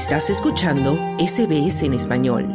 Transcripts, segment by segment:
Estás escuchando SBS en español.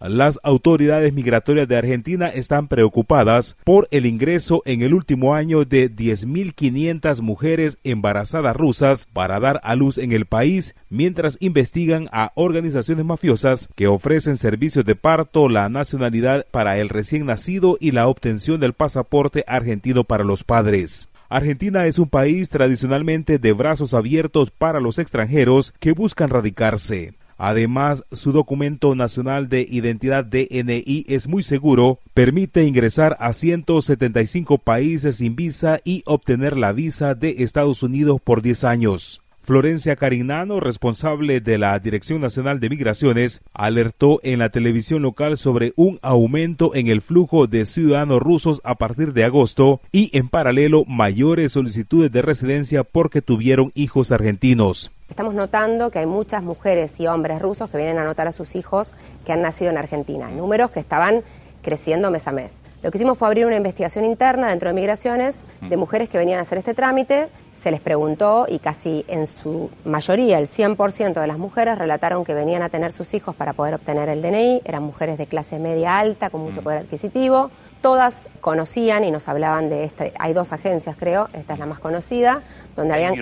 Las autoridades migratorias de Argentina están preocupadas por el ingreso en el último año de 10.500 mujeres embarazadas rusas para dar a luz en el país, mientras investigan a organizaciones mafiosas que ofrecen servicios de parto, la nacionalidad para el recién nacido y la obtención del pasaporte argentino para los padres. Argentina es un país tradicionalmente de brazos abiertos para los extranjeros que buscan radicarse. Además, su documento nacional de identidad DNI es muy seguro, permite ingresar a 175 países sin visa y obtener la visa de Estados Unidos por 10 años. Florencia Carignano, responsable de la Dirección Nacional de Migraciones, alertó en la televisión local sobre un aumento en el flujo de ciudadanos rusos a partir de agosto y en paralelo mayores solicitudes de residencia porque tuvieron hijos argentinos. Estamos notando que hay muchas mujeres y hombres rusos que vienen a anotar a sus hijos que han nacido en Argentina, números que estaban creciendo mes a mes. Lo que hicimos fue abrir una investigación interna dentro de migraciones de mujeres que venían a hacer este trámite. Se les preguntó y casi en su mayoría, el 100% de las mujeres relataron que venían a tener sus hijos para poder obtener el DNI, eran mujeres de clase media alta con mucho mm. poder adquisitivo, todas conocían y nos hablaban de este, hay dos agencias creo, esta es la más conocida, donde habían,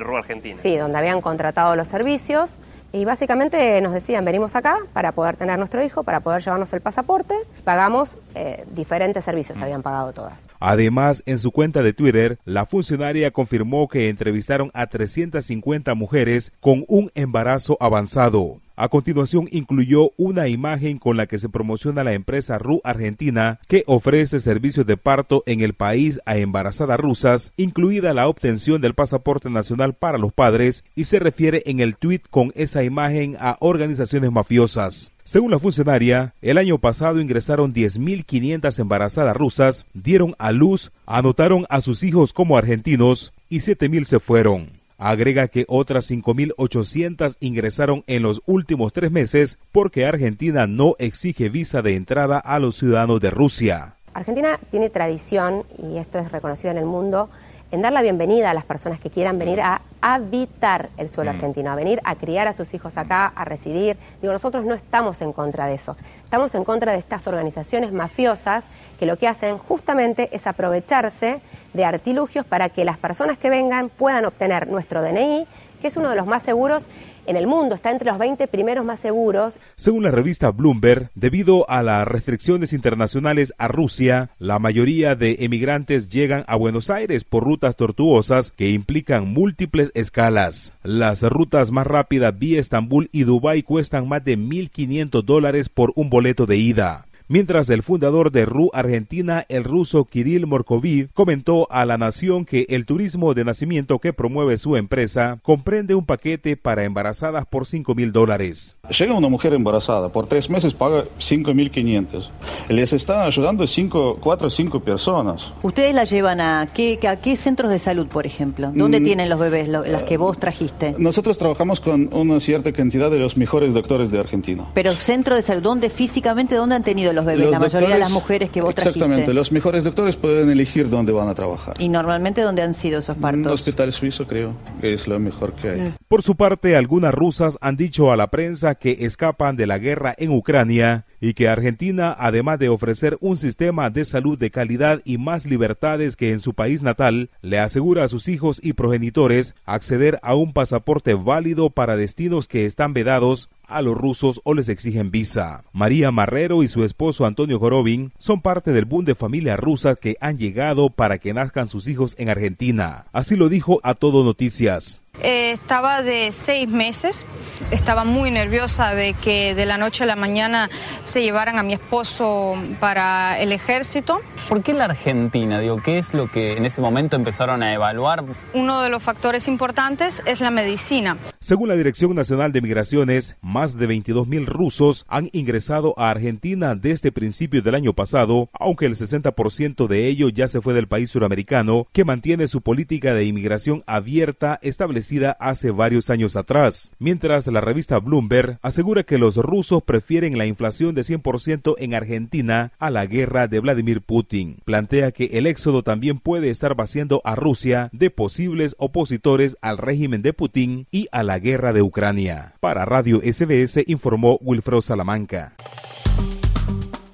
sí, donde habían contratado los servicios y básicamente nos decían, venimos acá para poder tener nuestro hijo, para poder llevarnos el pasaporte, pagamos eh, diferentes servicios, habían pagado todas. Además, en su cuenta de Twitter, la funcionaria confirmó que entrevistaron a 350 mujeres con un embarazo avanzado. A continuación incluyó una imagen con la que se promociona la empresa RU Argentina que ofrece servicios de parto en el país a embarazadas rusas, incluida la obtención del pasaporte nacional para los padres y se refiere en el tweet con esa imagen a organizaciones mafiosas. Según la funcionaria, el año pasado ingresaron 10.500 embarazadas rusas, dieron a luz, anotaron a sus hijos como argentinos y 7.000 se fueron. Agrega que otras 5.800 ingresaron en los últimos tres meses porque Argentina no exige visa de entrada a los ciudadanos de Rusia. Argentina tiene tradición, y esto es reconocido en el mundo, en dar la bienvenida a las personas que quieran venir a habitar el suelo mm. argentino, a venir a criar a sus hijos acá, a residir. Digo, nosotros no estamos en contra de eso. Estamos en contra de estas organizaciones mafiosas que lo que hacen justamente es aprovecharse de artilugios para que las personas que vengan puedan obtener nuestro DNI, que es uno de los más seguros en el mundo, está entre los 20 primeros más seguros. Según la revista Bloomberg, debido a las restricciones internacionales a Rusia, la mayoría de emigrantes llegan a Buenos Aires por rutas tortuosas que implican múltiples escalas. Las rutas más rápidas vía Estambul y Dubái cuestan más de 1.500 dólares por un boleto de ida mientras el fundador de RU Argentina, el ruso Kirill Morkoviv, comentó a la nación que el turismo de nacimiento que promueve su empresa comprende un paquete para embarazadas por 5 mil dólares. Llega una mujer embarazada, por tres meses paga 5.500. Les están ayudando cinco, cuatro o cinco personas. ¿Ustedes la llevan a qué, a qué centros de salud, por ejemplo? ¿Dónde mm, tienen los bebés, las que vos trajiste? Nosotros trabajamos con una cierta cantidad de los mejores doctores de Argentina. Pero centro de salud, ¿dónde físicamente, dónde han tenido los bebés, la mayoría de las mujeres que vos Exactamente, los mejores doctores pueden elegir dónde van a trabajar. ¿Y normalmente dónde han sido esos partos? Un hospital suizo creo que es lo mejor que hay. Por su parte, algunas rusas han dicho a la prensa que escapan de la guerra en Ucrania y que Argentina, además de ofrecer un sistema de salud de calidad y más libertades que en su país natal, le asegura a sus hijos y progenitores acceder a un pasaporte válido para destinos que están vedados a los rusos o les exigen visa. María Marrero y su esposo Antonio Gorovin son parte del boom de familias rusas que han llegado para que nazcan sus hijos en Argentina. Así lo dijo a Todo Noticias. Eh, estaba de seis meses, estaba muy nerviosa de que de la noche a la mañana se llevaran a mi esposo para el ejército. ¿Por qué la Argentina? Digo, ¿qué es lo que en ese momento empezaron a evaluar? Uno de los factores importantes es la medicina. Según la Dirección Nacional de Migraciones, más de 22 mil rusos han ingresado a Argentina desde principios del año pasado, aunque el 60% de ellos ya se fue del país suramericano, que mantiene su política de inmigración abierta establecida hace varios años atrás, mientras la revista Bloomberg asegura que los rusos prefieren la inflación de 100% en Argentina a la guerra de Vladimir Putin. Plantea que el éxodo también puede estar vaciando a Rusia de posibles opositores al régimen de Putin y a la guerra de Ucrania. Para Radio SBS informó Wilfredo Salamanca.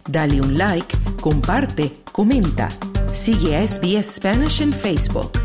Dale un like, comparte, comenta. Sigue a SBS Spanish en Facebook.